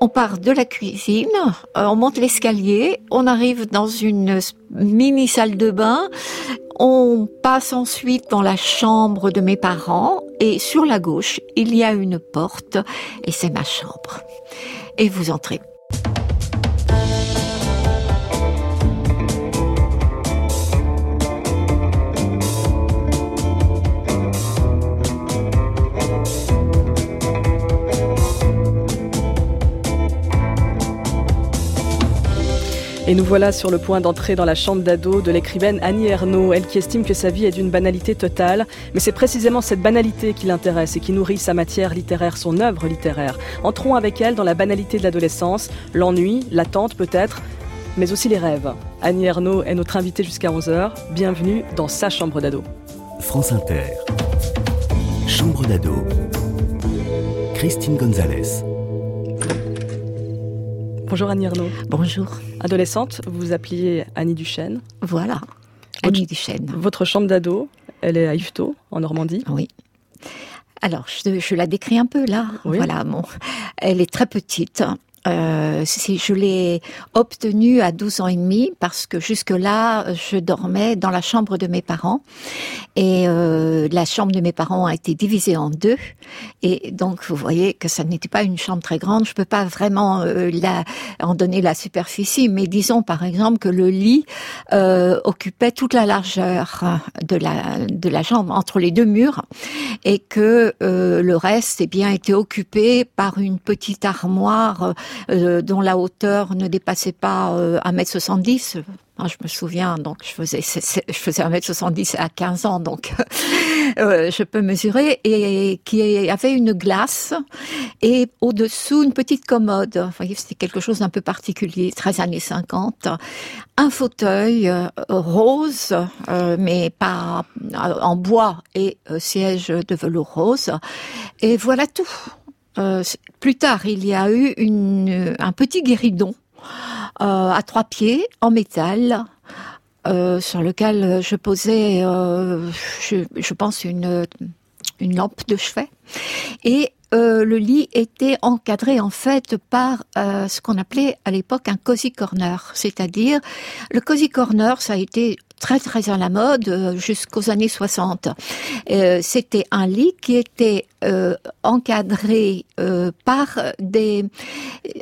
On part de la cuisine, euh, on monte l'escalier, on arrive dans une mini salle de bain, on passe ensuite dans la chambre de mes parents et sur la gauche, il y a une porte et c'est ma chambre. Et vous entrez. Et nous voilà sur le point d'entrer dans la chambre d'ado de l'écrivaine Annie Ernaux, elle qui estime que sa vie est d'une banalité totale, mais c'est précisément cette banalité qui l'intéresse et qui nourrit sa matière littéraire, son œuvre littéraire. Entrons avec elle dans la banalité de l'adolescence, l'ennui, l'attente peut-être, mais aussi les rêves. Annie Ernaux est notre invitée jusqu'à 11h. Bienvenue dans sa chambre d'ado. France Inter. Chambre d'ado. Christine Gonzalez. Bonjour Annie Ernaux. Bonjour. Adolescente, vous vous appeliez Annie Duchesne. Voilà, Annie Duchesne. Votre chambre d'ado, elle est à Yvetot, en Normandie. Oui. Alors, je, je la décris un peu là. Oui. Voilà, bon. Elle est très petite. Euh, je l'ai obtenue à 12 ans et demi parce que jusque-là, je dormais dans la chambre de mes parents et euh, la chambre de mes parents a été divisée en deux et donc vous voyez que ça n'était pas une chambre très grande. Je peux pas vraiment euh, la, en donner la superficie, mais disons par exemple que le lit euh, occupait toute la largeur de la de chambre entre les deux murs et que euh, le reste eh bien était occupé par une petite armoire dont la hauteur ne dépassait pas euh, 1m70. Ah, je me souviens, donc je faisais je faisais 1m70 à 15 ans, donc euh, je peux mesurer, et qui avait une glace et au-dessous une petite commode. Vous voyez, c'était quelque chose d'un peu particulier, 13 années 50. Un fauteuil euh, rose, euh, mais pas en bois et euh, siège de velours rose. Et voilà tout. Euh, plus tard, il y a eu une, un petit guéridon euh, à trois pieds en métal. Euh, sur lequel je posais, euh, je, je, pense, une, une lampe de chevet. Et euh, le lit était encadré en fait par euh, ce qu'on appelait à l'époque un cozy corner, c'est-à-dire le cozy corner, ça a été très très à la mode euh, jusqu'aux années 60. Euh, C'était un lit qui était euh, encadré euh, par des,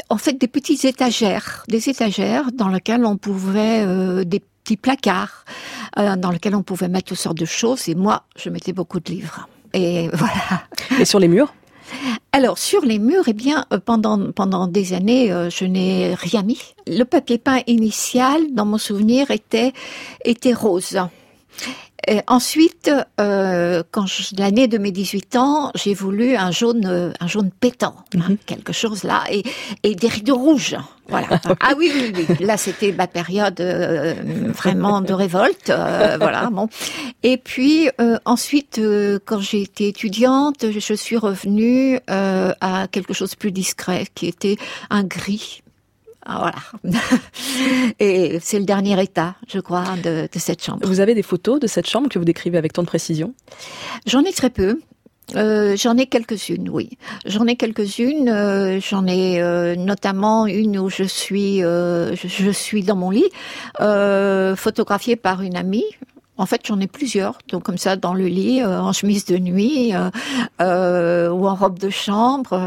en fait, des petites étagères, des étagères dans lesquelles on pouvait euh, des petits placards euh, dans lesquels on pouvait mettre toutes sortes de choses. Et moi, je mettais beaucoup de livres. Et voilà. Et sur les murs? Alors sur les murs, eh bien euh, pendant des années, euh, je n'ai rien mis. Le papier peint initial, dans mon souvenir, était était rose. Et ensuite, euh, quand l'année de mes 18 ans, j'ai voulu un jaune, euh, un jaune pétant, mm -hmm. quelque chose là, et, et des rideaux rouges. Voilà. ah oui, oui, oui. Là, c'était ma période euh, vraiment de révolte. Euh, voilà. Bon. Et puis euh, ensuite, euh, quand j'ai été étudiante, je suis revenue euh, à quelque chose de plus discret, qui était un gris. Ah, voilà. Et c'est le dernier état, je crois, de, de, cette chambre. Vous avez des photos de cette chambre que vous décrivez avec tant de précision? J'en ai très peu. Euh, j'en ai quelques-unes, oui. J'en ai quelques-unes. Euh, j'en ai euh, notamment une où je suis, je, je, suis dans mon lit, photographiée par une amie. En fait, j'en ai plusieurs, donc comme ça dans le lit, euh, en chemise de nuit euh, euh, ou en robe de chambre,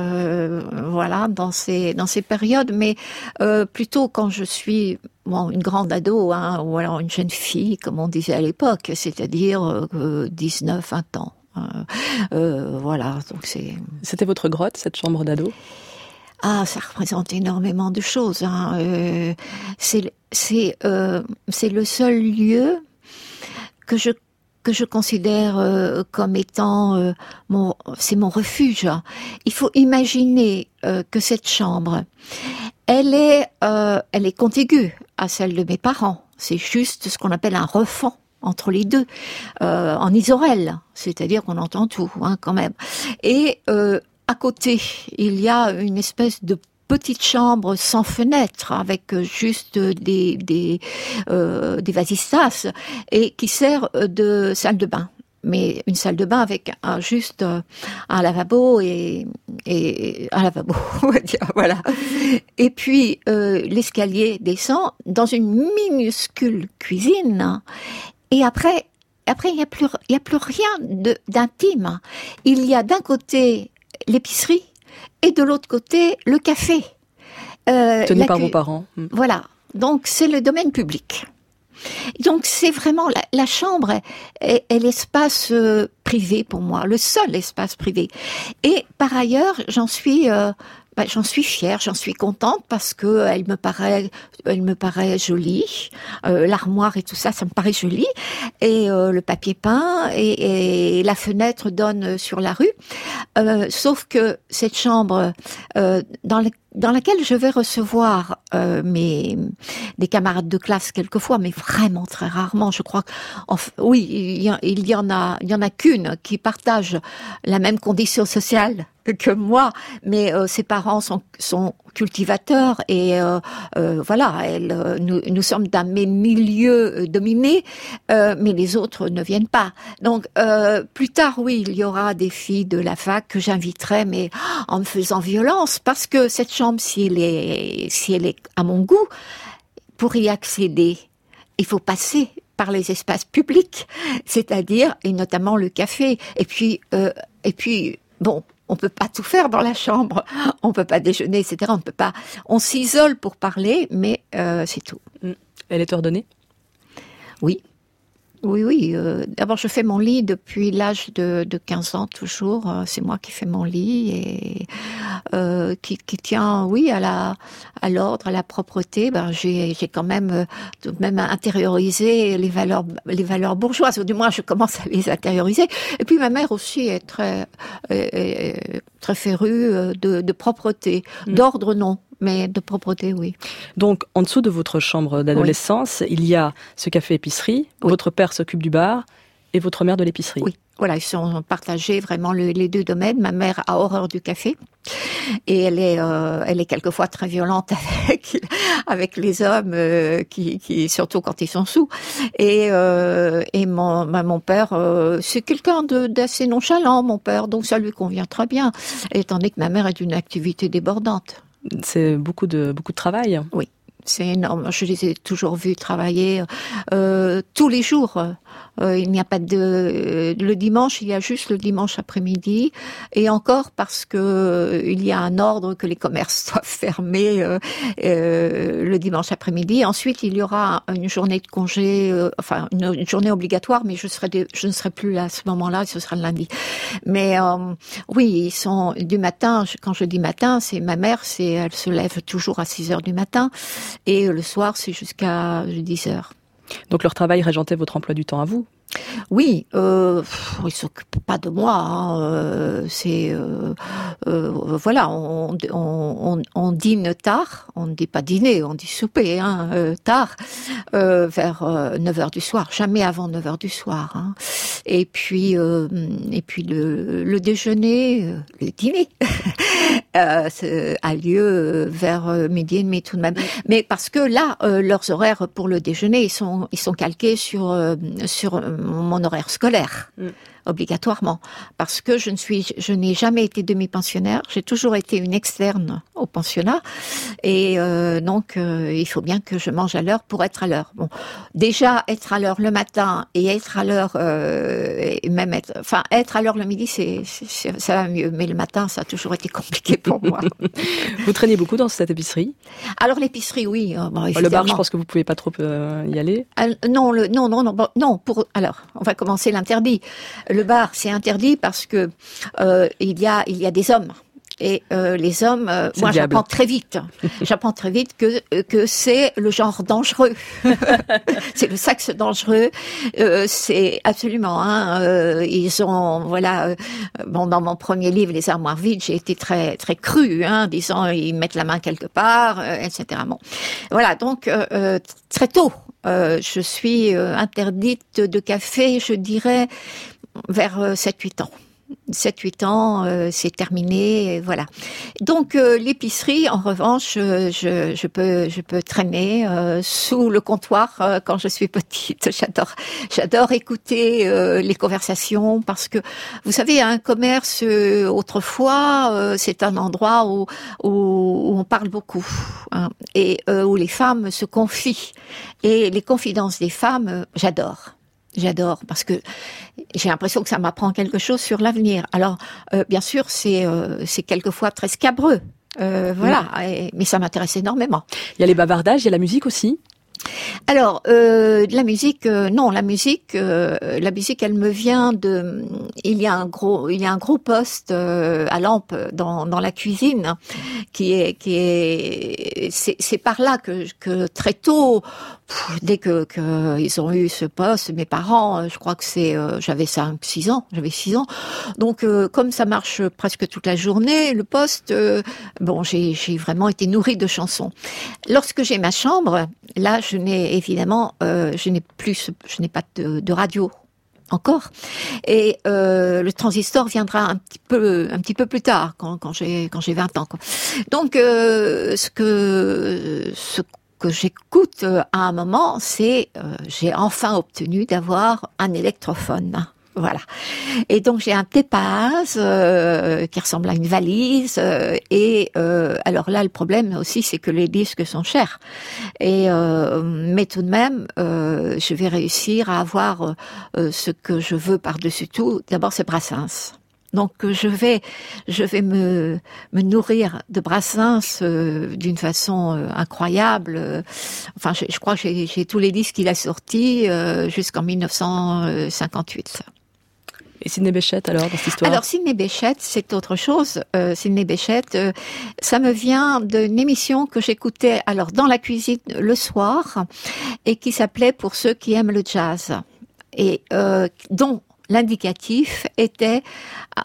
voilà, dans ces dans ces périodes. Mais plutôt quand je suis bon, une grande ado, hein, ou alors une jeune fille, comme on disait à l'époque, c'est-à-dire 19, 20 ans. voilà, donc c'est. C'était votre grotte, cette chambre d'ado? Ah, ça représente énormément de choses. Hein. Euh, c'est c'est euh, c'est le seul lieu que je que je considère euh, comme étant euh, mon c'est mon refuge. Il faut imaginer euh, que cette chambre, elle est elle est contiguë à celle de mes parents. C'est juste ce qu'on appelle un refend entre les deux, en isorel, c'est-à-dire qu'on entend tout hein, quand même. Et à côté, il y a une espèce de petite chambre sans fenêtre avec juste des des, euh, des vasistas et qui sert de salle de bain. mais une salle de bain avec un, juste un lavabo et, et un lavabo, on va dire, voilà. Et puis euh, l'escalier descend dans une minuscule cuisine. Et après, après il n'y a plus, il y a plus rien d'intime. Il y a d'un côté l'épicerie et de l'autre côté le café. Euh, Tenu par vos parents. Hmm. Voilà. Donc c'est le domaine public. Donc c'est vraiment la, chambre est, l'espace euh, privé pour moi, le seul espace privé. Et par ailleurs, j'en suis euh, bah, j'en suis fière, j'en suis contente parce que elle me paraît, elle me paraît jolie. Euh, L'armoire et tout ça, ça me paraît joli. Et euh, le papier peint et, la fenêtre donne sur la rue. Euh, sauf que cette chambre euh, dans, dans laquelle je vais recevoir euh, mes des camarades de classe quelquefois, mais vraiment très rarement. Je crois oui, il y, en a, il y en a qu'une qui partage la même condition sociale que moi, mais euh, ses parents sont, sont cultivateurs et euh, euh, voilà, elle, nous, nous sommes d'un milieu dominé, mais les autres ne viennent pas. Donc plus tard, oui, il y aura des filles de la fac que j'inviterai, mais en me faisant violence, parce que cette chambre, si elle est, si elle est à mon goût, pour y accéder, il faut passer par les espaces publics, c'est-à-dire et notamment le café. Et puis, et puis, bon, on peut pas tout faire dans la chambre, on peut pas déjeuner, etc. On peut pas, on s'isole pour parler, mais euh, c'est tout. Mm. Elle est ordonnée? Oui. Oui, oui. Euh, d'abord, je fais mon lit depuis l'âge de, de 15 ans toujours. Euh, c'est moi qui fais mon lit et euh, qui, qui, tient, oui, à la à l'ordre, à la propreté. Ben, j'ai j'ai quand même tout même intériorisé les valeurs les valeurs bourgeoises. Ou du moins, je commence à les intérioriser. Et puis, ma mère aussi est très est, très férue de, de propreté, mm. d'ordre non mais de propreté, oui. Donc, en dessous de votre chambre d'adolescence, il y a ce café-épicerie, votre père s'occupe du bar et votre mère de l'épicerie. Oui. Voilà, ils sont partagés vraiment les deux domaines. Ma mère a horreur du café et elle est, euh, elle est quelquefois très violente avec avec les hommes, euh, qui, qui, surtout quand ils sont sous. Et euh, et mon bah, mon père, c'est quelqu'un d'assez nonchalant, mon père, donc ça lui convient très bien, étant donné que ma mère est d'une activité débordante. C'est beaucoup de beaucoup de travail. Oui, c'est énorme. Je les ai toujours vus travailler euh, tous les jours. Euh, il n'y a pas de le dimanche, il y a juste le dimanche après-midi, et encore parce que euh, il y a un ordre que les commerces soient fermés euh, le dimanche après-midi. Ensuite, il y aura une journée de congé, enfin une, journée obligatoire, mais je serai je ne serai plus là à ce moment-là, ce sera le lundi. Mais oui, ils sont du matin. Quand je dis matin, c'est ma mère, c'est elle se lève toujours à 6 heures du matin, et le soir, c'est jusqu'à 10 heures. Donc leur travail régentait votre emploi du temps à vous oui, euh, ils s'occupent pas de moi. Hein, euh, c'est euh, euh, voilà, on, on, on, dîne tard. On ne dit pas dîner, on dit souper hein, euh, tard, vers 9 heures du soir. Jamais avant 9 heures du soir. Hein. Et puis et puis le, le déjeuner, le dîner a lieu vers midi et demi tout de même. Mais parce que là, leurs horaires pour le déjeuner, ils sont ils sont calqués sur sur mon horaire scolaire. Mm obligatoirement parce que je ne suis, je n'ai jamais été demi-pensionnaire. J'ai toujours été une externe au pensionnat et euh, donc euh, il faut bien que je mange à l'heure pour être à l'heure. Bon, déjà être à l'heure le matin et être à l'heure euh, et même être, enfin être à l'heure le midi, c'est, ça va mieux. Mais le matin, ça a toujours été compliqué pour moi. vous traînez beaucoup dans cette épicerie? Alors l'épicerie, oui. Bon, le bar, je pense que vous pouvez pas trop y aller. non, le, non, non, non, non. Pour alors, on va commencer l'interdit le bar, c'est interdit parce que euh, il y a il y a des hommes. Et euh, les hommes, euh, moi j'apprends très vite. j'apprends très vite que que c'est le genre dangereux. c'est le sexe dangereux. c'est absolument. Hein, ils ont voilà. bon, dans mon premier livre, Les armoires vides, j'ai été très très cru, hein, disant ils mettent la main quelque part, etc. Bon, voilà. Donc très tôt, je suis interdite de café, je dirais vers 7-8 euh, ans. 7-8 ans, euh, c'est terminé, voilà. Donc euh, l'épicerie, en revanche, euh, je, je, peux je peux traîner sous le comptoir quand je suis petite. J'adore j'adore écouter les conversations parce que vous savez un commerce autrefois c'est un endroit où, où, on parle beaucoup hein, et où les femmes se confient et les confidences des femmes j'adore. J'adore parce que j'ai l'impression que ça m'apprend quelque chose sur l'avenir. Alors, euh, bien sûr, c'est euh, c'est quelquefois très scabreux, euh, voilà, mais ça m'intéresse énormément. Il y a les bavardages, il y a la musique aussi? Alors, euh, la musique, euh, non, la musique, euh, la musique, elle me vient de. Il y a un gros, il y a un gros poste euh, à lampe dans, dans la cuisine, qui est, qui est, c'est par là que, que très tôt, dès que, que ils ont eu ce poste, mes parents, je crois que c'est, j'avais 5, 6 ans, j'avais 6 ans, donc comme ça marche presque toute la journée, le poste, bon, j'ai vraiment été nourrie de chansons. Lorsque j'ai ma chambre, là, je n'ai évidemment, euh, je n'ai plus, je n'ai pas de, radio encore. Et euh, le transistor viendra un petit peu, un petit peu plus tard, quand, quand j'ai quand j'ai 20 ans. Quoi. Donc, euh, ce que ce que j'écoute à un moment, c'est j'ai enfin obtenu d'avoir un électrophone. Voilà. Et donc j'ai un tépaz euh, qui ressemble à une valise. Euh, et euh, alors là, le problème aussi, c'est que les disques sont chers. Et mais tout de même, je vais réussir à avoir ce que je veux par-dessus tout. D'abord, c'est Brassens. Donc je vais, je vais me, me nourrir de Brassens d'une façon incroyable. Enfin, je, je crois que j'ai tous les disques qu'il a sortis jusqu'en 1958. Et Sidney Béchette alors dans cette histoire? Alors Sidney Béchette, c'est autre chose. Euh, Sidney Béchette, euh, ça me vient d'une émission que j'écoutais alors dans la cuisine le soir et qui s'appelait Pour ceux qui aiment le jazz et euh, dont l'indicatif était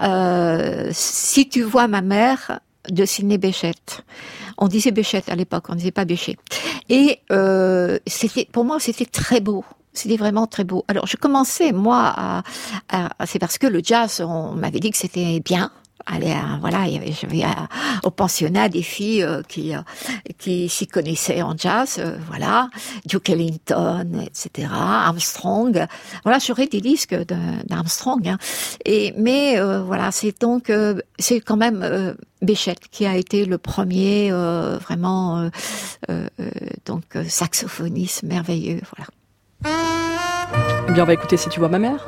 euh, Si tu vois ma mère de Sidney Béchette. On disait Béchette à l'époque, on disait pas Béchet. Et euh, c'était pour moi c'était très beau c'était vraiment très beau. Alors, je commençais, moi, à, c'est parce que le jazz, on m'avait dit que c'était bien. Allez, voilà, il y avait, j'avais au pensionnat des filles euh, qui euh, qui s'y connaissaient en jazz, euh, voilà, Duke Ellington, etc., Armstrong. Voilà, j'aurais des disques d'Armstrong. Hein. Et mais voilà, c'est donc c'est quand même Béchette qui a été le premier vraiment donc saxophoniste merveilleux. Voilà. Bien, on va écouter Si tu vois ma mère.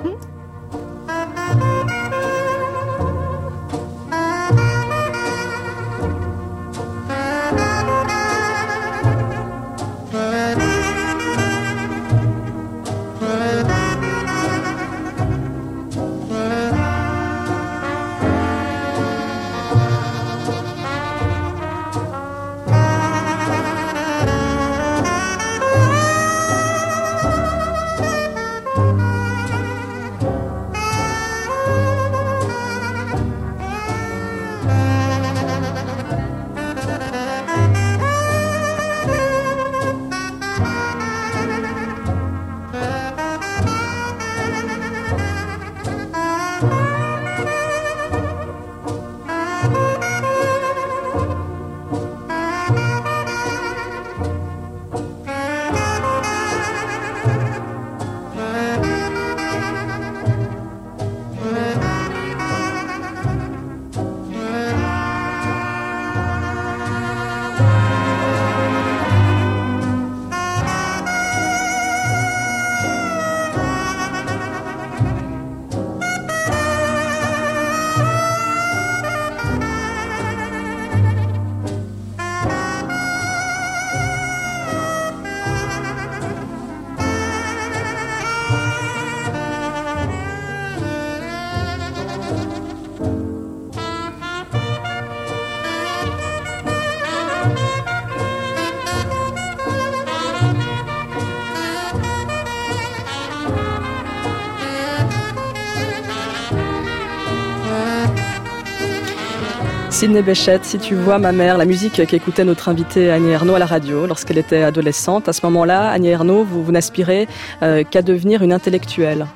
Sidney Béchette, si tu vois ma mère, la musique qu'écoutait notre invitée Annie Ernaux à la radio lorsqu'elle était adolescente. À ce moment-là, Annie Ernaux, vous, vous n'aspirez euh, qu'à devenir une intellectuelle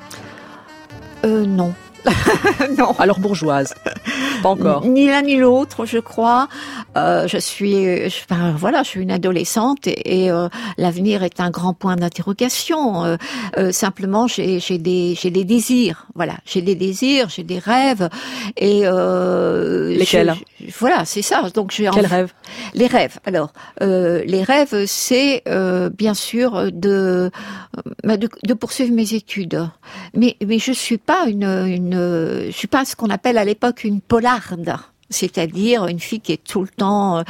euh, Non, non. Alors bourgeoise. Pas encore. Ni l'un ni l'autre, je crois. Euh, je suis, je, voilà, je suis une adolescente et, euh, l'avenir est un grand point d'interrogation. Euh, euh simplement, j'ai des, j'ai des désirs. Voilà, j'ai des désirs, j'ai des rêves et euh, lesquels? Voilà, c'est ça. Donc j'ai quels rêves? Les rêves. Alors, les rêves, c'est bien sûr de, bah, de, de poursuivre mes études. Mais mais je suis pas une, une je suis pas ce qu'on appelle à l'époque une polarde c'est-à-dire une fille qui est tout le temps euh,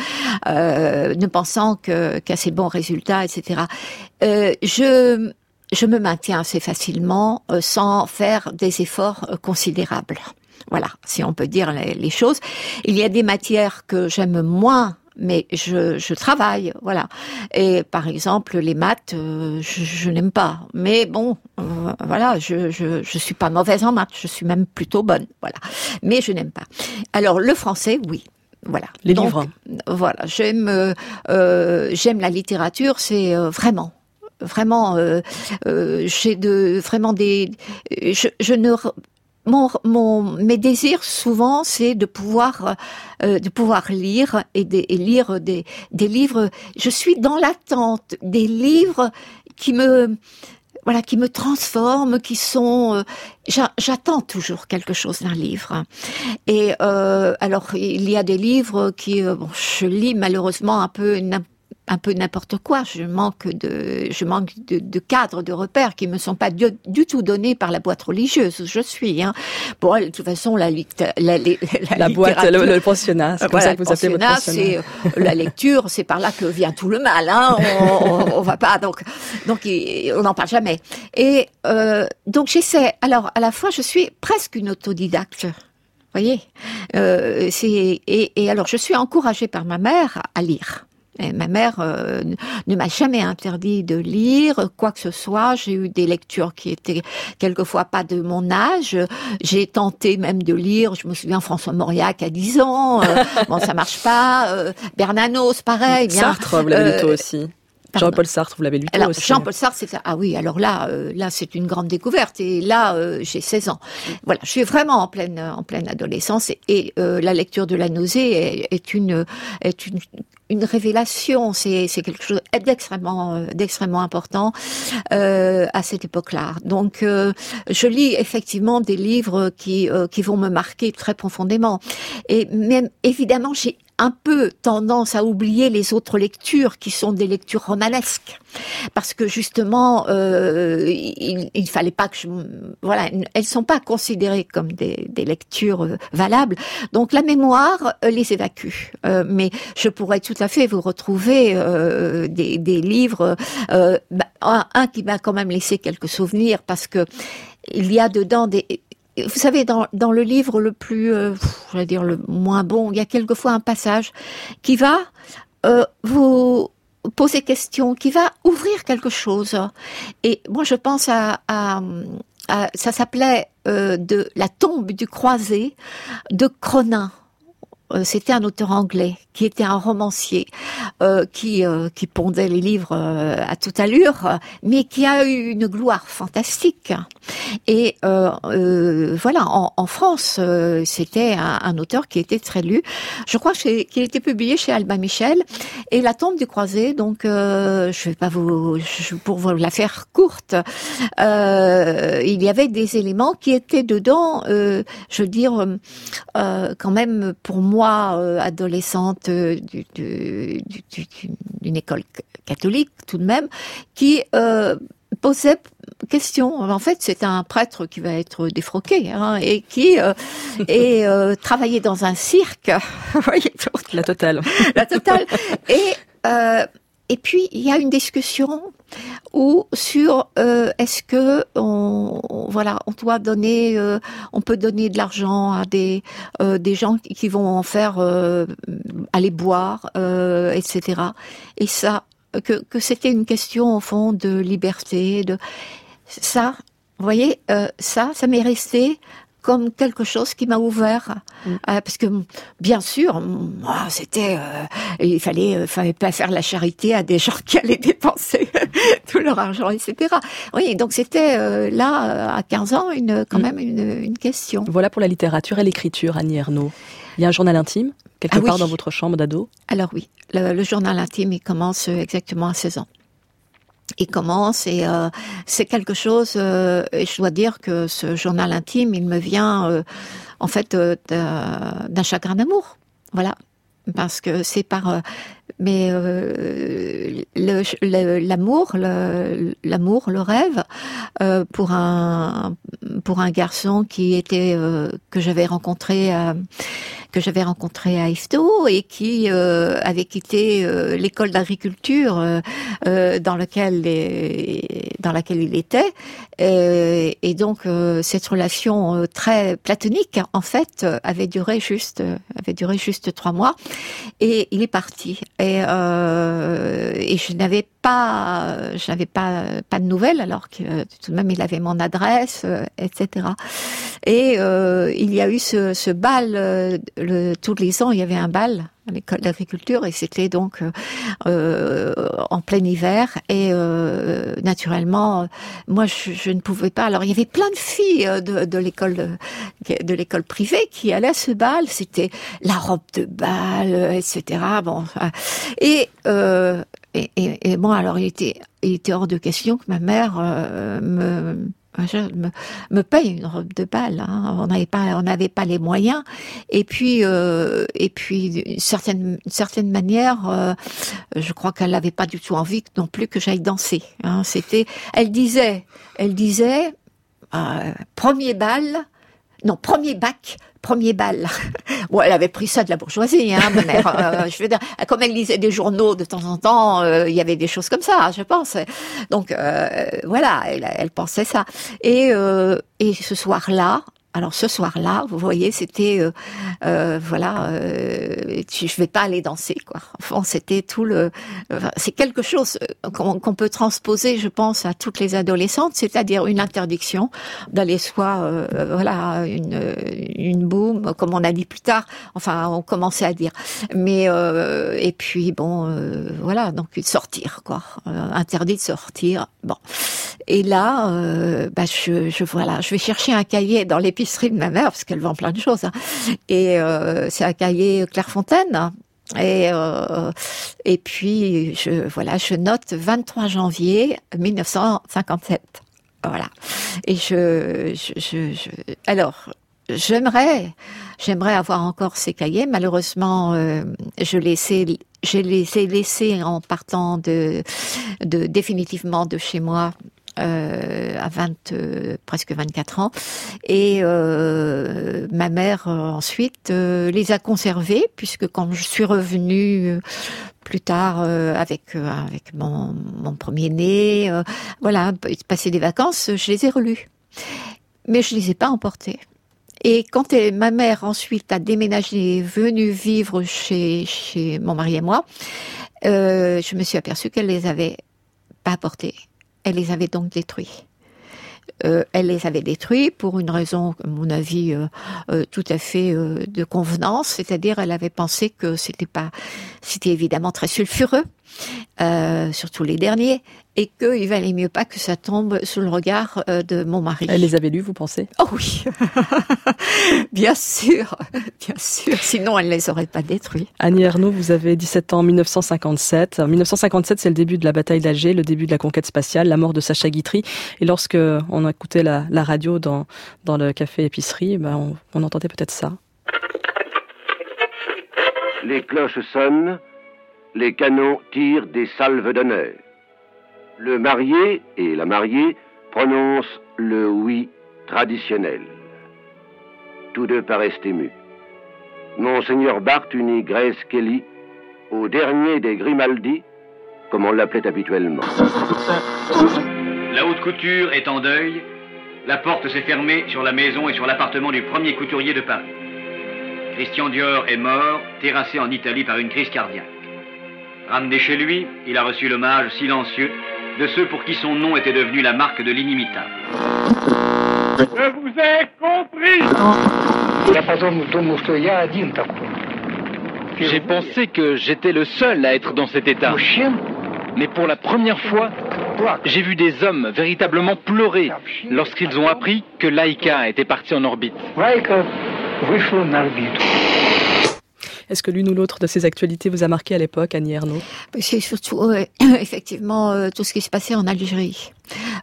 euh ne pensant que qu'à ses bons résultats, etc. Euh, je je me maintiens assez facilement euh, sans faire des efforts euh, considérables. Voilà, si on peut dire les, les, choses. Il y a des matières que j'aime moins mais je, je, travaille, voilà. Et par exemple, les maths, euh, je, je n'aime pas. Mais bon, euh, voilà, je, je, je suis pas mauvaise en maths, je suis même plutôt bonne, voilà. Mais je n'aime pas. Alors le français, oui. Voilà. Les livres. Voilà, j'aime euh, j'aime la littérature, c'est vraiment vraiment j'ai de vraiment des je, je ne mon, mon, mes désirs souvent, c'est de pouvoir, euh, de pouvoir lire et, de, et lire des, des, livres. Je suis dans l'attente des livres qui me, voilà, qui me transforment, qui sont. Euh, J'attends toujours quelque chose d'un livre. Et euh, alors, il y a des livres qui, euh, bon, je lis malheureusement un peu un peu n'importe quoi. Je manque de, je manque de, de, cadres, de repères qui me sont pas du, tout donnés par la boîte religieuse où je suis. Hein. Bon, de toute façon, la, la, la, la boîte, le, le pensionnat, c'est comme ça que vous appelez votre pensionnat. La lecture, c'est par là que vient tout le mal. Hein. On, on, on va pas donc, donc on n'en parle jamais. Et euh, donc j'essaie. Alors à la fois, je suis presque une autodidacte voyez euh, et, et, alors je suis encouragée par ma mère à lire ma mère euh, ne m'a jamais interdit de lire quoi que ce soit. J'ai eu des lectures qui étaient quelquefois pas de mon âge. J'ai tenté même de lire. Je me souviens François Mauriac à 10 ans. Euh, bon, ça marche pas. Euh, Bernanos, pareil. Bien. Sartre, vous l'avez lu toi aussi. Jean-Paul Sartre, vous l'avez lu alors, aussi. Jean-Paul Sartre, c'est ça. Ah oui, alors là, là, c'est une grande découverte. Et là, j'ai 16 ans. Voilà, je suis vraiment en pleine, en pleine adolescence. Et, la lecture de la nausée est, est une, est une une révélation. C'est quelque chose d'extrêmement euh, d'extrêmement important euh, à cette époque-là. Donc, euh, je lis effectivement des livres qui euh, qui vont me marquer très profondément. Et même évidemment, j'ai un peu tendance à oublier les autres lectures qui sont des lectures romanesques. Parce que justement euh, il, il fallait pas que je voilà elles sont pas considérées comme des, lectures euh, valables. Donc la mémoire euh, les évacue. Euh, mais je pourrais tout à fait vous retrouver des, livres bah, un qui m'a quand même laissé quelques souvenirs parce que il y a dedans des vous savez, dans, le livre le plus, euh, je dire le moins bon, il y a quelquefois un passage qui va euh, vous poser question, qui va ouvrir quelque chose. Et moi, je pense à ça s'appelait euh, de la tombe du croisé de Cronin. Euh, c'était un auteur anglais qui était un romancier euh, qui euh, qui pondait les livres euh, à toute allure, mais qui a eu une gloire fantastique. Et euh, voilà, en, en France, c'était un, un, auteur qui était très lu. Je crois qu'il était publié chez Albin Michel. Et La tombe du croisé, donc je vais pas vous je, pour vous la faire courte, il y avait des éléments qui étaient dedans, je veux dire, quand même pour moi adolescente d'une école catholique tout de même, qui euh, posait question. En fait, c'est un prêtre qui va être défroqué hein, et qui euh, est euh, travaillé dans un cirque. la totale. La totale. Et euh, et puis il y a une discussion ou sur euh, est-ce que on, voilà on doit donner euh, on peut donner de l'argent à des euh, des gens qui vont en faire euh, aller boire euh, etc et ça que que c'était une question au fond de liberté de ça vous voyez euh, ça ça m'est resté comme quelque chose qui m'a ouvert, mm. euh, parce que bien sûr, c'était, euh, il fallait, euh, fallait pas faire la charité à des gens qui allaient dépenser tout leur argent, etc. Oui, donc c'était là à 15 ans une quand mm. même une, une, question. Voilà pour la littérature et l'écriture, Annie Ernaux. Il y a un journal intime quelque ah part dans votre chambre d'ado? Alors oui, le, le journal intime il commence exactement à 16 ans il commence et euh, c'est quelque chose euh, et je dois dire que ce journal intime il me vient euh, en fait d'un chagrin d'amour. Voilà. Parce que c'est par mais l'amour l'amour le, rêve pour un pour un garçon qui était que j'avais rencontré que j'avais rencontré à Ifto et qui euh, avait quitté euh, l'école d'agriculture euh, dans laquelle dans laquelle il était. Et donc cette relation très platonique en fait avait duré juste avait duré juste trois mois. Et il est parti. Et, et je n'avais pas je n'avais pas pas de nouvelles alors que tout de même il avait mon adresse etc et il y a eu ce, ce bal le, tous les ans, il y avait un bal à l'école d'agriculture et c'était donc euh, euh en plein hiver. Et euh, naturellement moi je, je, ne pouvais pas. Alors il y avait plein de filles euh, de, de l'école de l'école privée qui allaient à ce bal. C'était la robe de bal etc bon et et, et, et, bon alors il était il était hors de question que ma mère me me, me paye une robe de bal. Hein. On n'avait pas, on n'avait pas les moyens. Et puis, euh, et puis, d'une certaine, certaine manière, euh, je crois qu'elle n'avait pas du tout envie non plus que j'aille danser. Hein. C'était, elle disait, elle disait, euh, premier bal, non, premier bac, premier bal. bon, elle avait pris ça de la bourgeoisie, hein, ma mère. Euh, je veux dire, comme elle lisait des journaux de temps en temps, euh, il y avait des choses comme ça, je pense. Donc euh, voilà, elle, elle, pensait ça. Et, et ce soir-là, alors ce soir-là, vous voyez, c'était euh, euh, voilà, euh, je vais pas aller danser quoi. Enfin, c'était tout le, c'est quelque chose euh, qu'on peut transposer, je pense, à toutes les adolescentes, c'est-à-dire une interdiction d'aller soit euh, voilà une une boum, comme on a dit plus tard. Enfin, on commençait à dire, mais et puis bon, voilà, donc sortir quoi, interdit de sortir. Bon, et là, bah je, je voilà, je vais chercher un cahier dans les de ma mère, parce qu'elle vend plein de choses. Hein. Et euh, c'est un cahier Clairefontaine. Et euh, et puis je voilà, je note 23 janvier 1957. Voilà. Et je, je, je, alors j'aimerais j'aimerais avoir encore ces cahiers. Malheureusement, euh, je laissé j'ai laissé laissé en partant de de définitivement de chez moi euh, à 20, euh, presque 24 ans. Et euh, ma mère ensuite les a conservés puisque quand je suis revenue plus tard avec avec mon, mon premier né, voilà, passer des vacances, je les ai relus, mais je les ai pas emportés. Et quand ma mère ensuite a déménagé, venue vivre chez chez mon mari et moi, je me suis aperçue qu'elle les avait pas apportés. Elle les avait donc détruits. Euh, elle les avait détruits pour une raison, à mon avis, euh, euh, tout à fait de convenance, c'est-à-dire elle avait pensé que c'était pas, c'était évidemment très sulfureux, euh, surtout les derniers, et qu'il valait mieux pas que ça tombe sous le regard euh, de mon mari. Elle les avait lus, vous pensez? Oh oui, bien sûr, bien sûr. Sinon, elle les aurait pas détruits. Annie Ernaux, vous avez 17 ans en 1957. 1957, c'est le début de la bataille d'Alger, le début de la conquête spatiale, la mort de Sacha Guitry. Et lorsque on écoutait la, la radio dans, dans le café épicerie, ben on, on entendait peut-être ça. Les cloches sonnent, les canons tirent des salves d'honneur. Le marié et la mariée prononcent le oui traditionnel. Tous deux paraissent émus. Monseigneur Bart unit Grace Kelly au dernier des Grimaldi, comme on l'appelait habituellement. La haute couture est en deuil. La porte s'est fermée sur la maison et sur l'appartement du premier couturier de Paris. Christian Dior est mort, terrassé en Italie par une crise cardiaque. Ramené chez lui, il a reçu l'hommage silencieux de ceux pour qui son nom était devenu la marque de l'inimitable. Je vous ai compris J'ai pensé que j'étais le seul à être dans cet état. Mais pour la première fois, j'ai vu des hommes véritablement pleurer lorsqu'ils ont appris que Laika était parti en orbite. Est-ce que l'une ou l'autre de ces actualités vous a marqué à l'époque, Annie Ernaux? C'est surtout, effectivement, euh, tout ce qui se passait en Algérie.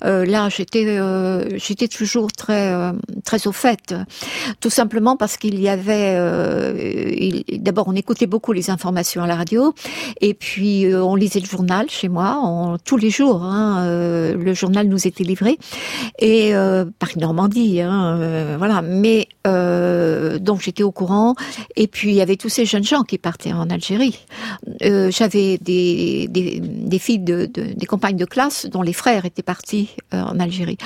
Euh, là, j'étais, euh, j'étais toujours très, euh, très au fait, tout simplement parce qu'il y avait, d'abord, on écoutait beaucoup les informations à la radio, et puis on lisait le journal chez moi, on, tous les jours. Hein, le journal nous était livré, et par Normandie, hein, voilà. Mais donc j'étais au courant, et puis il y avait tous ces jeunes gens qui partaient en Algérie. J'avais des, des, des filles de, de, des compagnes de classe dont les frères étaient partis euh, en Algérie.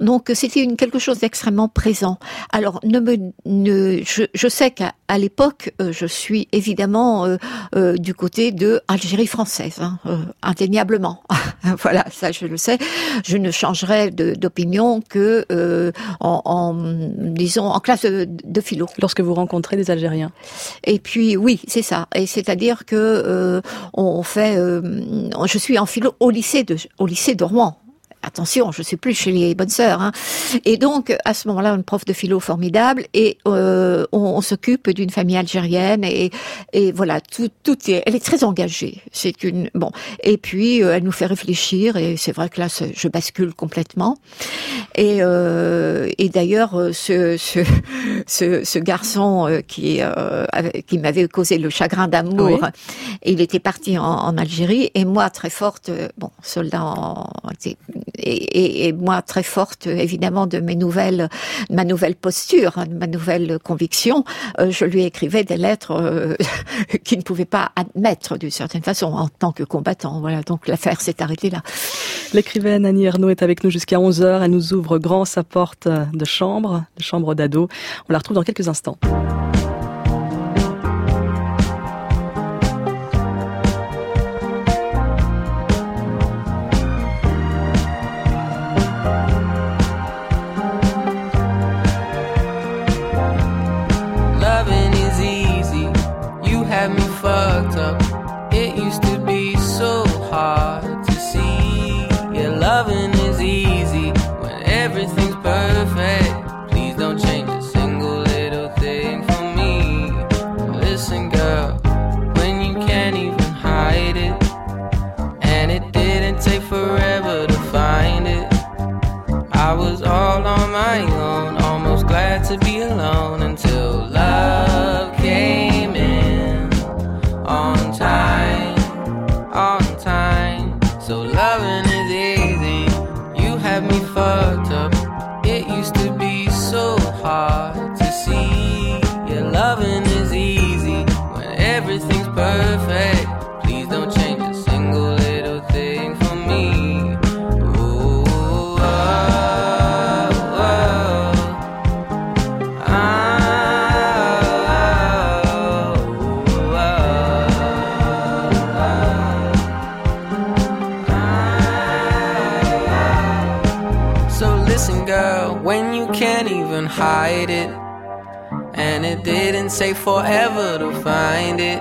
Donc c'était une quelque chose d'extrêmement présent. Alors ne me, ne, je, je sais qu'à l'époque, euh, je suis évidemment euh, du côté de Algérie française, hein, indéniablement. voilà, ça je le sais. Je ne changerai d'opinion que en, en, disons en classe de, de, philo. Lorsque vous rencontrez des Algériens. Et puis oui, c'est ça. Et c'est-à-dire que on fait. je suis en philo au lycée de au lycée de Rouen attention, je suis plus chez les bonnes sœurs. Hein. Et donc, à ce moment-là, une prof de philo formidable, et euh, on, s'occupe d'une famille algérienne, et, et voilà, tout, tout est, elle est très engagée. C'est une bon, et puis euh, elle nous fait réfléchir, et c'est vrai que là, je bascule complètement. Et, euh, et d'ailleurs, ce, ce, ce, ce, garçon qui qui m'avait causé le chagrin d'amour, il était parti en, en, Algérie, et moi, très forte, bon, soldat en, et, moi très forte évidemment de mes nouvelles, ma nouvelle posture, hein, de ma nouvelle conviction, euh, je lui écrivais des lettres euh, qu'il ne pouvait pas admettre d'une certaine façon en tant que combattant. Voilà, donc l'affaire s'est arrêtée là. L'écrivaine Annie Ernaux est avec nous jusqu'à 11h. Elle nous ouvre grand sa porte de chambre, de chambre d'ado. On la retrouve dans quelques instants. Say forever to find it.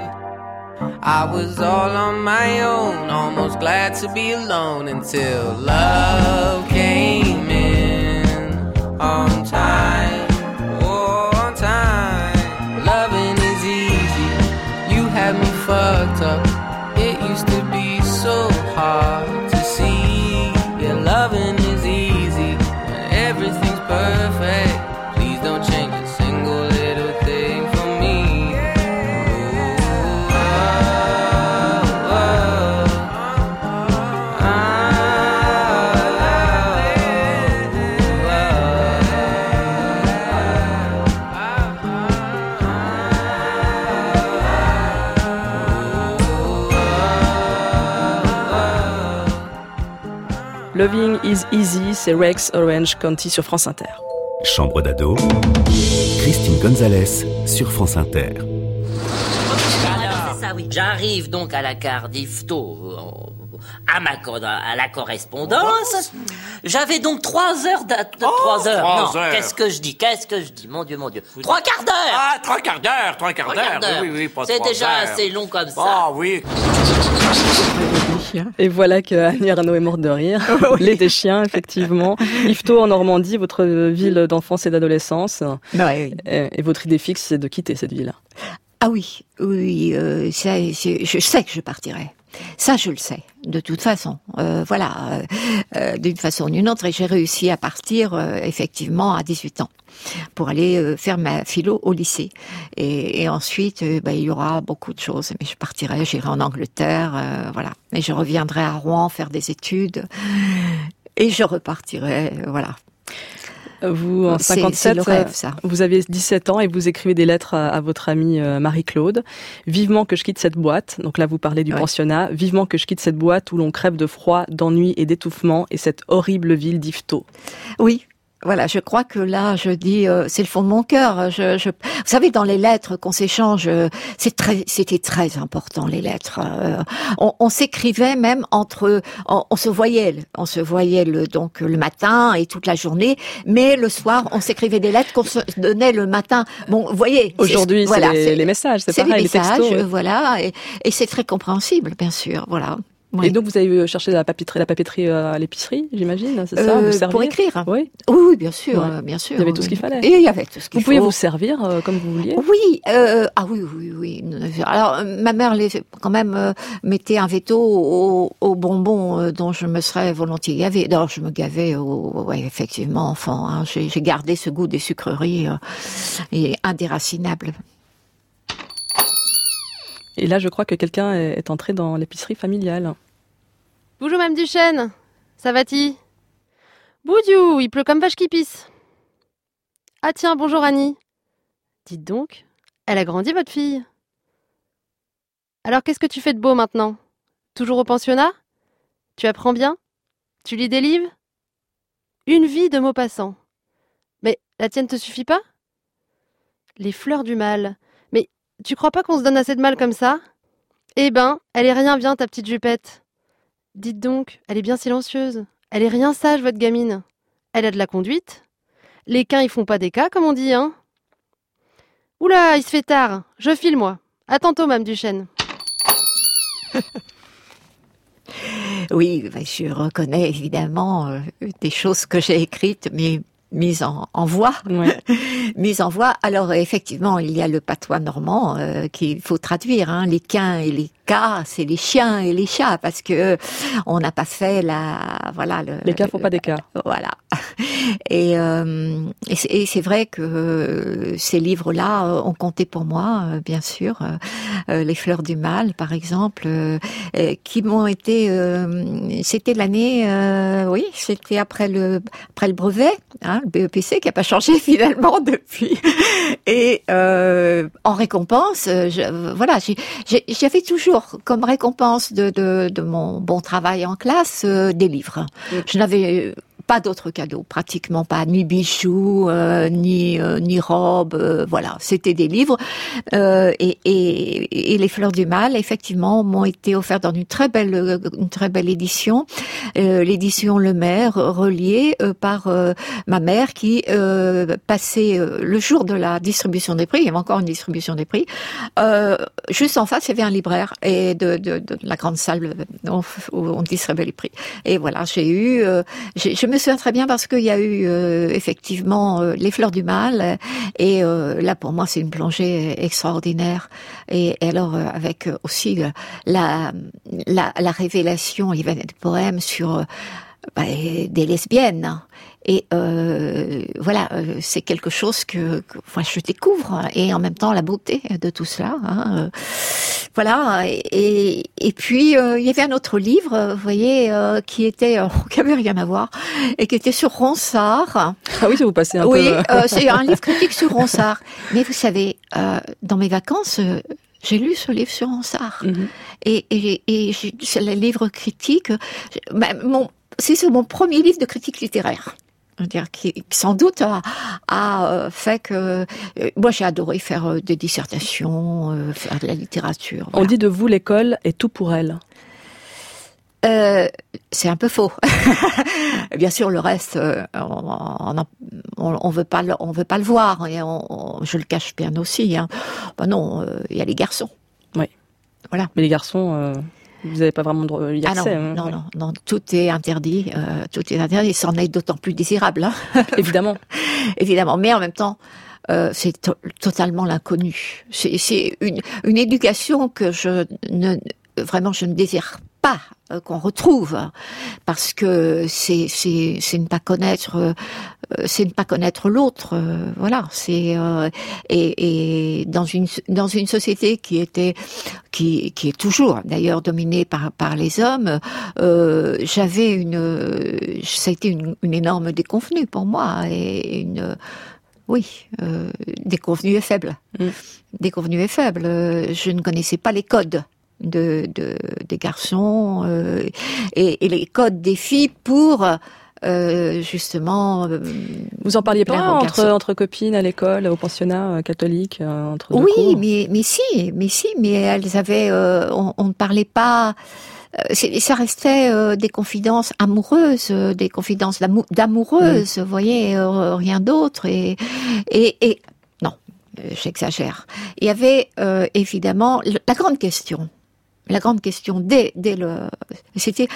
I was all on my own, almost glad to be alone until love came in on time. Loving is Easy, c'est Rex Orange County sur France Inter. Chambre d'ado, Christine Gonzalez sur France Inter. J'arrive donc à la Cardiff tôt, à, ma, à la correspondance. J'avais donc trois heures de, trois heures. trois non, heures. qu'est-ce que je dis Qu'est-ce que je dis? Mon Dieu, mon Dieu. Trois quarts d'heure Ah, trois quarts d'heure, trois quarts d'heure. d'heure. Oui, oui, oui, pas C'est trois déjà heures. assez long comme ça. Ah oui. Et voilà que Annie Arnaud est morte de rire. Les des chiens, effectivement. Yvetot, en Normandie, votre ville d'enfance et d'adolescence. Ouais, oui. Et et votre idée fixe, c'est de quitter cette ville. Ah oui, oui, euh, ça, je sais que je partirai. Ça, je le sais, de toute façon. Euh, voilà, euh, d'une façon ou d'une autre. Et j'ai réussi à partir, effectivement, à 18 ans, pour aller euh, faire ma philo au lycée. Et, et ensuite, euh, ben, il y aura beaucoup de choses. Mais je partirai, j'irai en Angleterre, euh, voilà. Et je reviendrai à Rouen faire des études. Et je repartirai, voilà. Vous, en C'est- 57, c'est le rêve, ça. vous avez 17 ans et vous écrivez des lettres à, à votre amie Marie-Claude. Vivement que je quitte cette boîte. Donc là, vous parlez du Ouais. pensionnat. Vivement que je quitte cette boîte où l'on crève de froid, d'ennui et d'étouffement et cette horrible ville d'Yvetot. Oui. Voilà, je crois que là, je dis, euh, c'est le fond de mon cœur. Je, je, vous savez, dans les lettres qu'on s'échange, euh, c'est très, c'était très important les lettres. Euh, on on s'écrivait même entre, on, on se voyait, on se voyait le donc le matin et toute la journée, mais le soir, on s'écrivait des lettres qu'on se donnait le matin. Bon, vous voyez. Aujourd'hui, c'est voilà, les, les messages, c'est pareil, les les messages, textos. ouais. euh, voilà, et, et c'est très compréhensible, bien sûr, voilà. Oui. Et donc, vous avez cherché la papeterie, la papeterie euh, à l'épicerie, j'imagine, c'est ça Euh, vous pour écrire. Oui. Oui, bien sûr, Ouais. euh, bien sûr. Il y avait tout ce qu'il fallait. Et il y avait tout ce qu'il Vous pouviez faut. vous servir euh, comme vous vouliez Oui, euh, ah oui, oui, oui. Alors, euh, ma mère, les, quand même, euh, mettait un veto aux, aux bonbons euh, dont je me serais volontiers gavée. Alors, je me gavais, au, ouais, effectivement, enfant. Hein, J'ai gardé ce goût des sucreries euh, et indéracinable. Et là, je crois que quelqu'un est entré dans l'épicerie familiale. Bonjour, Mme Duchesne. Ça va-t-il Boudiou, il pleut comme vache qui pisse. Ah tiens, bonjour Annie. Dites donc, elle a grandi votre fille. Alors qu'est-ce que tu fais de beau maintenant? Toujours au pensionnat? Tu apprends bien? Tu lis des livres? Une vie de Maupassant. Mais la tienne te suffit pas? Les fleurs du mal. Tu crois pas qu'on se donne assez de mal comme ça? Eh ben, elle est rien bien ta petite jupette. Dites donc, elle est bien silencieuse. Elle est rien sage, votre gamine. Elle a de la conduite. Les quins, ils font pas des cas, comme on dit, hein. Oula, il se fait tard. Je file, moi. À tantôt, Mme Duchesne. Oui, je reconnais évidemment euh, des choses que j'ai écrites, mais mises en, en voix. Ouais. mise en voix. Alors effectivement, il y a le patois normand euh, qu'il faut traduire. Hein. Les quins et les cas, c'est les chiens et les chats parce que euh, on n'a pas fait la voilà le, Les cas font pas des cas. Voilà. Et, euh, et c'est- vrai que euh, ces livres-là euh, ont compté pour moi, euh, bien sûr. Les fleurs du mal, par exemple, qui m'ont été. euh, c'était l'année, euh, oui, c'était après le après le brevet, hein, le BEPC, qui a pas changé finalement depuis. Et euh, en récompense, je, voilà, j'avais toujours comme récompense de, de, de mon bon travail en classe euh, des livres. Je n'avais pas d'autres cadeaux, pratiquement pas, ni bijoux, euh, ni euh, ni robes, euh, voilà, c'était des livres. Euh, et, et, et les fleurs du mal, effectivement, m'ont été offertes dans une très belle euh, une très belle édition, euh, l'édition Le Maire, reliée par ma mère qui passait le jour de la distribution des prix, il y avait encore une distribution des prix, juste en face il y avait un libraire et de, de, de la grande salle où on, distribuait les prix. Et voilà, j'ai eu, je me souviens très bien parce qu'il y a eu euh, effectivement euh, les fleurs du mal et euh, là pour moi c'est une plongée extraordinaire. Et, et alors euh, avec euh, aussi euh, la, la la révélation, il y avait des poèmes sur bah, des lesbiennes. Et euh, voilà, euh, c'est quelque chose que, que enfin, je découvre et en même temps la beauté de tout cela. hein, euh, voilà. Et, et puis euh, il y avait un autre livre, euh, vous voyez, euh, qui était qui avait rien à voir et qui était sur Ronsard. Ah oui, ça vous passez un oui, peu. euh, c'est un livre critique sur Ronsard. Mais vous savez, euh, dans mes vacances, j'ai lu ce livre sur Ronsard. Mhm. Et, et, et j'ai- c'est le livre critique. bah, mon, c'est mon premier livre de critique littéraire. C'est-à-dire qui, sans doute a, a euh, fait que euh, moi j'ai adoré faire euh, des dissertations, faire de la littérature. On dit de vous l'école est tout pour elle. Euh, c'est un peu faux. Bien sûr, le reste, on, on, on, veut pas, le, on veut pas le voir. Et on, je le cache bien aussi. Hein. Ben non, euh, il y a les garçons. Oui. Voilà. Mais les garçons, euh, vous n'avez pas vraiment droit y accès. Ah non, non, non, non, tout est interdit. Euh, tout est interdit. C'en est d'autant plus désirable. Hein. Évidemment. Évidemment. Mais en même temps, euh, c'est to totalement l'inconnu. C'est une, une éducation que je ne vraiment je ne désire pas euh, qu'on retrouve parce que c'est c'est c'est ne pas connaître euh, c'est ne pas connaître l'autre euh, voilà c'est euh, et, et dans une dans une société qui était qui qui est toujours d'ailleurs dominée par par les hommes euh, j'avais une ça a été une, une énorme déconvenue pour moi et une oui, euh, déconvenue et faible. Mm. Déconvenue et faible. Je ne connaissais pas les codes de, de des garçons euh, et, et, les codes des filles pour euh, justement. Euh, Vous en parliez pas entre, entre copines à l'école, au pensionnat euh, catholique, euh, entre Oui, cours. mais mais si, mais si, mais elles avaient, on, on, ne parlait pas. Ça restait euh, des confidences amoureuses, euh, des confidences d'amoureuses, vous voyez, euh, rien d'autre. Et, et, et non, j'exagère. Il y avait évidemment la grande question la grande question dès, dès le, c'était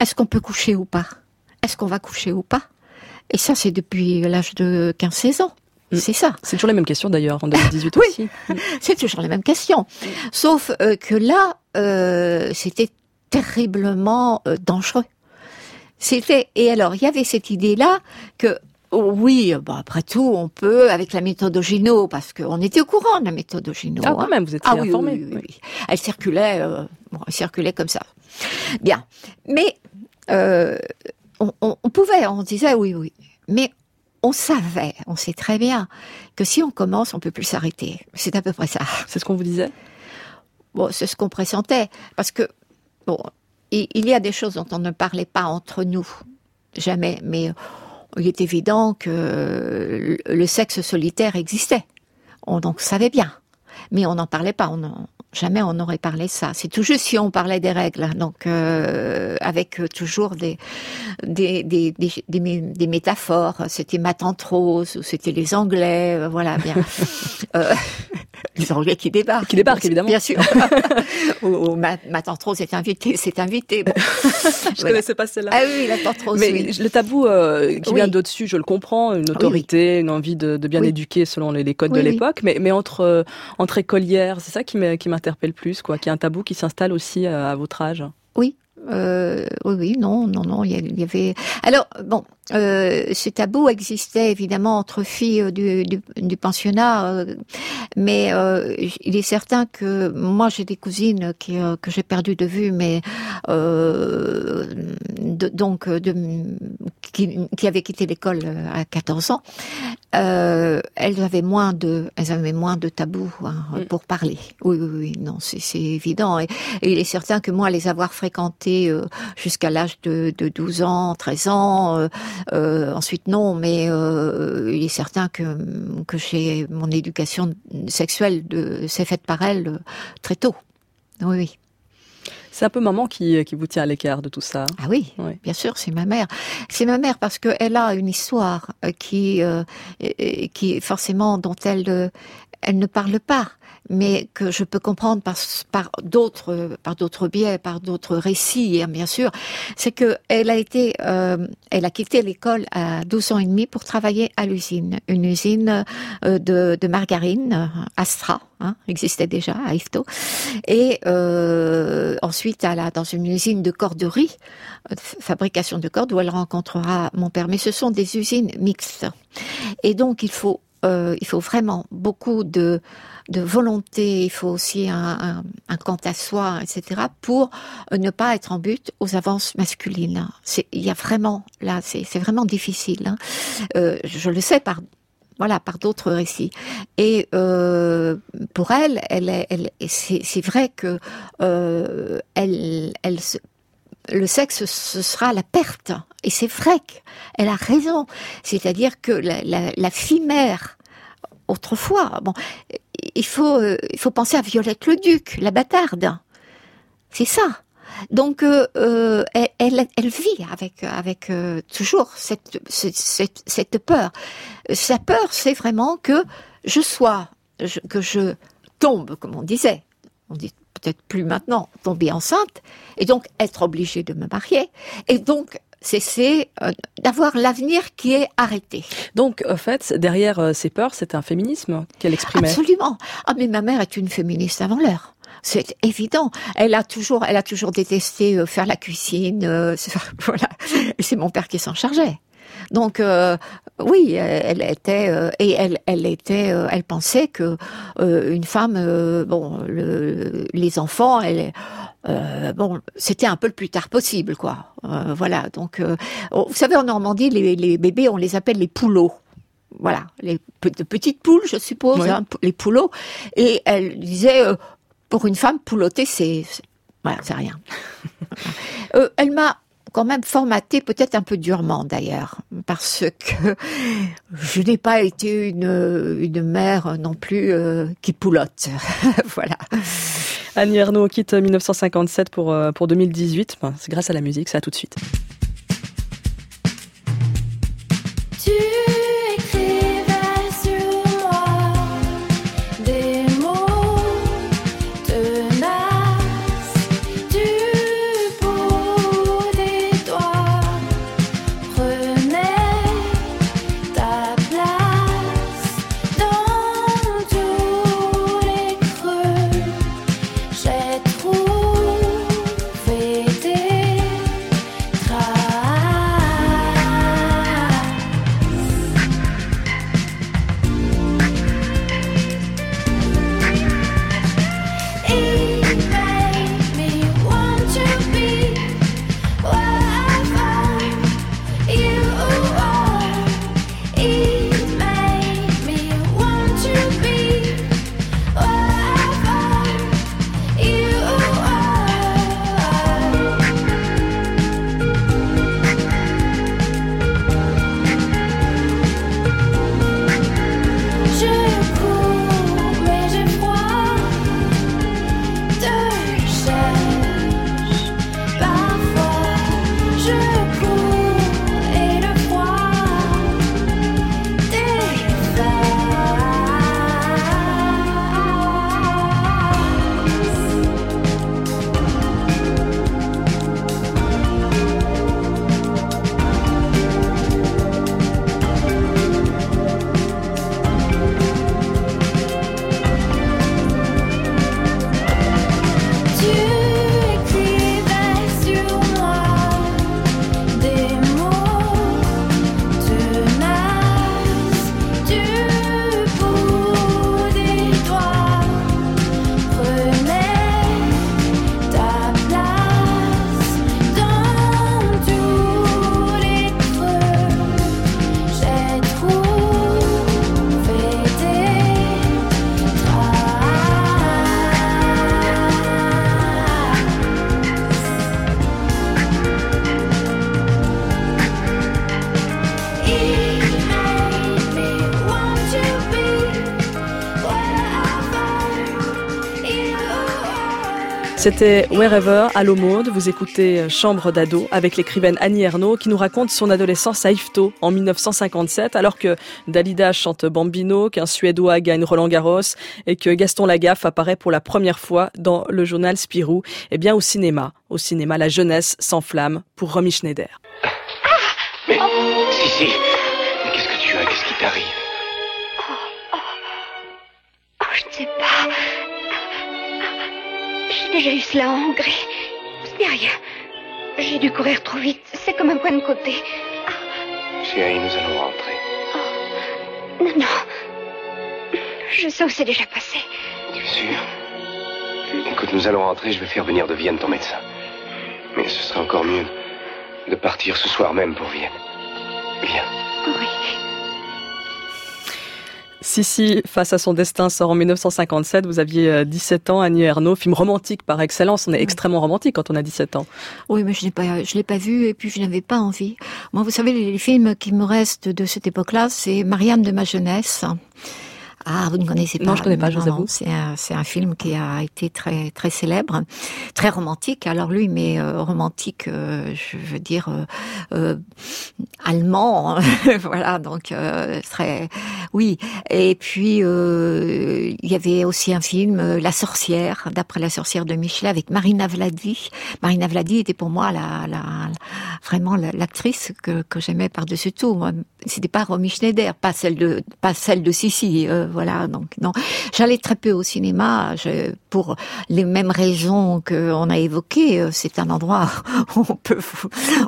est-ce qu'on peut coucher ou pas? Est-ce qu'on va coucher ou pas? Et ça, c'est depuis l'âge de 15-16 ans. C'est ça. C'est toujours les mêmes questions d'ailleurs en 2018 oui, aussi. c'est toujours les mêmes questions. Sauf euh, que là, euh, c'était terriblement euh, dangereux. C'était et alors il y avait cette idée là que Oh oui, bah après tout, on peut avec la méthode Ogino, parce qu'on était au courant de la méthode Ogino. Ah, quand même, vous étiez ah, oui, informé. Oui, oui, oui, Elle circulait, bon, elle circulait comme ça. Bien, mais on, on, on, pouvait, on disait oui, oui, mais on savait, on sait très bien que si on commence, on peut plus s'arrêter. C'est à peu près ça. C'est ce qu'on vous disait? Bon, c'est ce qu'on pressentait, parce que bon, il, y a des choses dont on ne parlait pas entre nous, jamais, mais il est évident que le sexe solitaire existait. On donc savait bien, mais on n'en parlait pas. On jamais on n'aurait parlé ça. C'est tout juste si on parlait des règles, donc euh, avec toujours des des, des, des, des, des métaphores. C'était ma tante Rose, ou c'était les Anglais, euh, voilà bien. euh, les Anglais qui débarquent. Qui débarquent, évidemment. Bien sûr. ou, ou ma, ma, tante Rose est invitée, c'est invité. Bon. je voilà. connaissais pas celle-là. Ah oui, la tante Rose. Mais oui. le tabou euh, qui oui. vient d'au-dessus, je le comprends, une autorité, oui. une envie de, de bien éduquer selon les, les codes de l'époque, mais, mais entre, euh, entre écolières, c'est ça qui m'interpelle plus, quoi, qui est un tabou qui s'installe aussi à, à votre âge? Oui, euh, oui, oui, non, non, non, il y avait. Alors bon, euh, ce tabou existait évidemment entre filles du, du, du pensionnat, euh, mais euh, il est certain que moi j'ai des cousines qui, euh, que j'ai perdu de vue, mais euh, de, donc de, qui, qui avaient quitté l'école à 14 ans. Euh, elles avaient moins de, elles avaient moins de tabous hein, mm. pour parler. Oui, oui, oui, non, c'est évident. Et, et, il est certain que moi, les avoir fréquentées euh, jusqu'à l'âge de, de 12 ans, 13 ans, euh, euh, ensuite non, mais euh, il est certain que que j'ai mon éducation sexuelle s'est faite par elle euh, très tôt. Oui, oui. C'est un peu maman qui, qui vous tient à l'écart de tout ça. Ah oui, oui. bien sûr, c'est ma mère. C'est ma mère parce qu'elle a une histoire qui, euh, qui forcément dont elle, elle ne parle pas mais que je peux comprendre par, d'autres par d'autres biais, par d'autres récits, hein, bien sûr, c'est que elle a été, euh, elle a quitté l'école à 12 ans et demi pour travailler à l'usine, une usine euh, de, de margarine, Astra, hein, existait déjà à Ifto, et euh, ensuite elle a dans une usine de corderie, fabrication de cordes, où elle rencontrera mon père. Mais ce sont des usines mixtes, et donc il faut euh, il faut vraiment beaucoup de, volonté, il faut aussi un, un, quant à soi, etc., pour ne pas être en but aux avances masculines. Il y a vraiment, là, c'est vraiment difficile. Hein. Euh, je le sais par voilà, par d'autres récits. Et euh, pour elle, elle, c'est vrai que elle, le sexe, ce sera la perte. Et c'est vrai qu'elle a raison. C'est-à-dire que la, la, la fille mère, autrefois, bon, il faut, euh, il faut penser à Violette le Duc, la bâtarde. C'est ça. Donc, euh, euh, elle, elle, vit avec avec toujours cette, cette, cette peur. Sa peur, c'est vraiment que je sois, que je tombe, comme on disait. On dit peut-être plus maintenant, tomber enceinte, et donc être obligée de me marier, et donc c'est d'avoir l'avenir qui est arrêté. Donc, en fait, derrière ces peurs, c'est un féminisme qu'elle exprimait. Absolument. Ah, mais ma mère est une féministe avant l'heure. C'est évident. Elle a toujours, elle a toujours détesté euh, faire la cuisine. Euh, voilà. C'est mon père qui s'en chargeait. Donc euh, oui, elle était et elle, elle était, elle pensait que une femme, bon, le, les enfants, elle, bon, c'était un peu le plus tard possible, quoi. voilà. Donc, vous savez, en Normandie, les, les, bébés, on les appelle les poulots voilà, les petites poules, je suppose, hein, les poulots. Et elle disait, pour une femme, poulotter, c'est, voilà, c'est rien. euh, elle m'a quand même formaté peut-être un peu durement d'ailleurs, parce que je n'ai pas été une, une mère non plus euh, qui poulotte. voilà. Annie Ernaux quitte 1957 pour, euh, pour 2018. c'est grâce à la musique, ça tout de suite. C'était Wherever à mode Vous écoutez Chambre d'ado avec l'écrivaine Annie Ernaux qui nous raconte son adolescence à Ifto en 1957 alors que Dalida chante Bambino, qu'un Suédois gagne Roland Garros et que Gaston Lagaffe apparaît pour la première fois dans le journal Spirou. Eh bien au cinéma, au cinéma, la jeunesse s'enflamme pour Romy Schneider. Mais, si, si, mais qu'est-ce que tu as? Qu'est-ce qui t'arrive? J'ai déjà eu cela en Hongrie. Ce n'est rien. J'ai dû courir trop vite. C'est comme un point de côté. Chérie, nous allons rentrer. Oh. Non, non. Je sais où c'est déjà passé. Tu es sûr Écoute, nous allons rentrer. Je vais faire venir de Vienne ton médecin. Mais ce serait encore mieux de partir ce soir même pour Vienne. Viens. Oui. Sissi, face à son destin, sort en 1957. Vous aviez 17 euh, ans, Annie Ernaux, film romantique par excellence. On est extrêmement romantique quand on a 17 ans. Oui, mais je l'ai pas, je l'ai pas vu et puis je n'avais pas envie. Moi, vous savez, les films qui me restent de cette époque-là, c'est Marianne de ma jeunesse Ah, vous ne connaissez pas Non, je connais pas, je vous avoue. C'est un, c'est un film qui a été très très célèbre, très romantique. Alors lui, mais euh, romantique, euh, je veux dire euh, euh, allemand, voilà. Donc euh, très, oui. Et puis euh, il y avait aussi un film, La sorcière, d'après La sorcière de Michelet, avec Marina Vladi. Marina Vladi était pour moi la, la vraiment la- l'actrice que, que j'aimais par-dessus tout. C'était pas Romy Schneider, pas celle de pas celle de Sissi, voilà. Donc non, j'allais très peu au cinéma je- pour les mêmes raisons que on a évoquées. Euh, C'est un endroit où on peut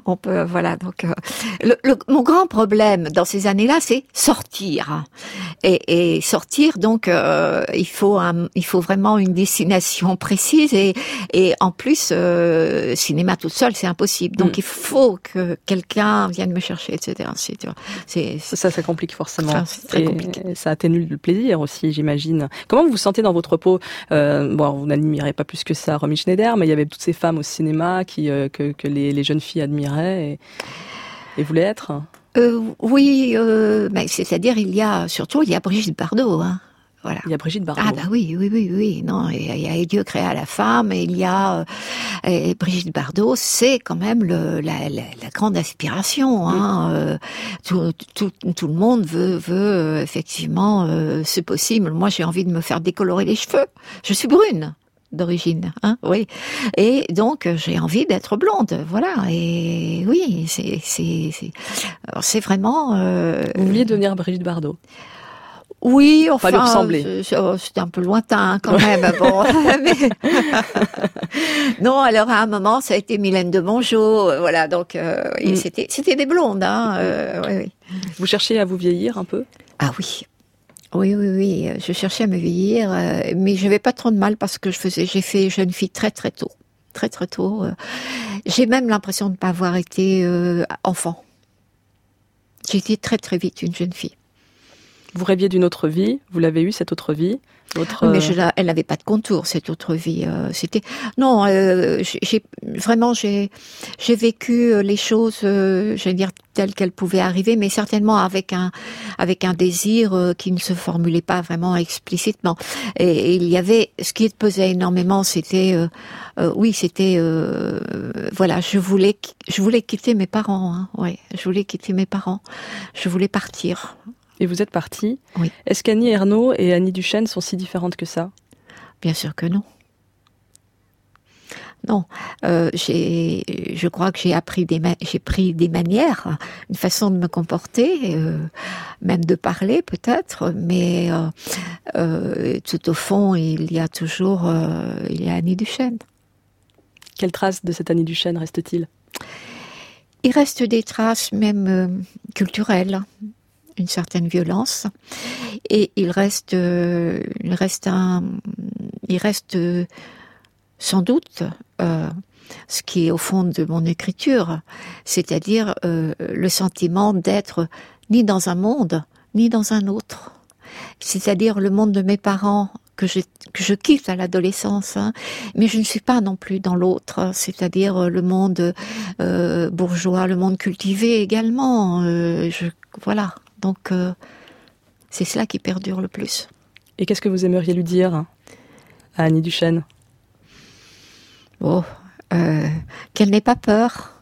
on peut voilà. Donc euh, le, le- mon grand problème dans ces années-là, c'est sortir et, et sortir. Donc euh, il faut un, il faut vraiment une destination précise et et en plus euh, cinéma toute seule, c'est impossible. Donc Mm. il faut que quelqu'un vienne me chercher, etc. C'est Ça, ça complique forcément. Enfin, c'est très Et compliqué. Ça atténue le plaisir aussi, j'imagine. Comment vous vous sentez dans votre peau? Euh, Bon, vous n'admirez pas plus que ça Romy Schneider, mais il y avait toutes ces femmes au cinéma qui euh, que, les, jeunes filles admiraient et, voulaient être? Euh, oui, mais c'est-à-dire il y a surtout il y a Brigitte Bardot. Hein. Voilà. Il y a Brigitte Bardot. Ah bah oui, oui, oui, oui. Non, il y a, Dieu créa la femme et il y a euh, et Brigitte Bardot, c'est quand même le, la, la, la grande aspiration. Hein. Euh, tout, tout, tout le monde veut, veut euh, effectivement, euh, c'est possible. Moi, j'ai envie de me faire décolorer les cheveux. Je suis brune d'origine, hein, oui. Et donc j'ai envie d'être blonde, voilà. Et oui, c'est c'est c'est vraiment. Euh, Vous vouliez devenir Brigitte Bardot? Oui, enfin, lui ressembler. c'est- c'est oh, c'était un peu lointain quand même. bon, mais- non, alors à un moment, ça a été Mylène de Mongeau, euh, voilà. Donc, euh, Mm. c'était c'était des blondes, hein. euh, oui, oui. Vous cherchez à vous vieillir un peu? Ah oui. Oui, oui, oui. Je cherchais à me vieillir, euh, mais je n'avais pas trop de mal parce que je faisais, j'ai fait jeune fille très très tôt, très très tôt. J'ai même l'impression de ne pas avoir été enfant. J'ai été très très vite une jeune fille. Vous rêviez d'une autre vie, vous l'avez eu cette autre vie. Votre, mais elle n'avait pas de contour cette autre vie. euh, C'était non, euh, vraiment j'ai vécu euh, les choses, j'allais dire telles qu'elles pouvaient arriver, mais certainement avec un désir qui ne se formulait pas vraiment explicitement. Et, il y avait ce qui pesait énormément, c'était oui, c'était voilà, je voulais je voulais quitter mes parents. Hein, je voulais quitter mes parents. Je voulais partir. Et vous êtes partie. Oui. Est-ce qu'Annie Ernaux et Annie Duchesne sont si différentes que ça? Bien sûr que non. Non, euh, j'ai, je crois que j'ai appris des, j'ai pris des manières, une façon de me comporter, euh, même de parler peut-être, mais euh, tout au fond, il y a toujours, il y a Annie Duchesne. Quelle trace de cette Annie Duchesne reste-t-il Il reste des traces même culturelles, une certaine violence, et il reste, euh, il reste il reste euh, sans doute euh, ce qui est au fond de mon écriture, c'est-à-dire le sentiment d'être ni dans un monde ni dans un autre, c'est-à-dire le monde de mes parents que je, quitte à l'adolescence, hein, mais je ne suis pas non plus dans l'autre, c'est-à-dire le monde bourgeois, le monde cultivé également. voilà, donc euh, c'est cela qui perdure le plus. Et qu'est-ce que vous aimeriez lui dire à Annie Duchesne? Oh, euh, qu'elle n'ait pas peur.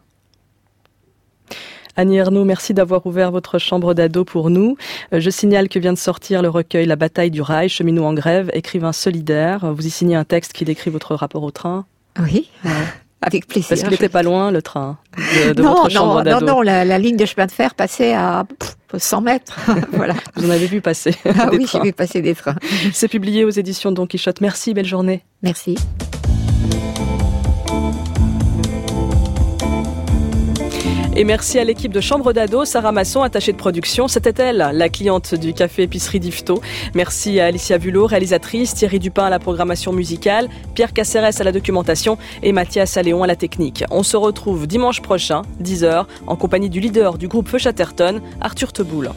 Annie Ernaux, merci d'avoir ouvert votre chambre d'ado pour nous. Euh, Je signale que vient de sortir le recueil La bataille du rail, cheminot en grève, écrivain solidaire. Vous y signez un texte qui décrit votre rapport au train. Oui, avec plaisir. Parce qu'il n'était pas loin, le train, de, de non, votre non, chambre non, d'ado. non, la, la ligne de chemin de fer passait à pff, 100 mètres. voilà. Vous en avez vu passer Ah des oui, j'ai vu passer des trains. C'est publié aux éditions Don Quichotte. Merci, belle journée. Merci. Et merci à l'équipe de Chambre d'Ado, Sarah Masson, attachée de production. C'était elle, la cliente du café épicerie d'Ifto. Merci à Alicia Vulot, réalisatrice, Thierry Dupin à la programmation musicale, Pierre Cacérès à la documentation et Mathias Alléon à la technique. On se retrouve dimanche prochain, 10h, en compagnie du leader du groupe Feu Chatterton, Arthur Teboul.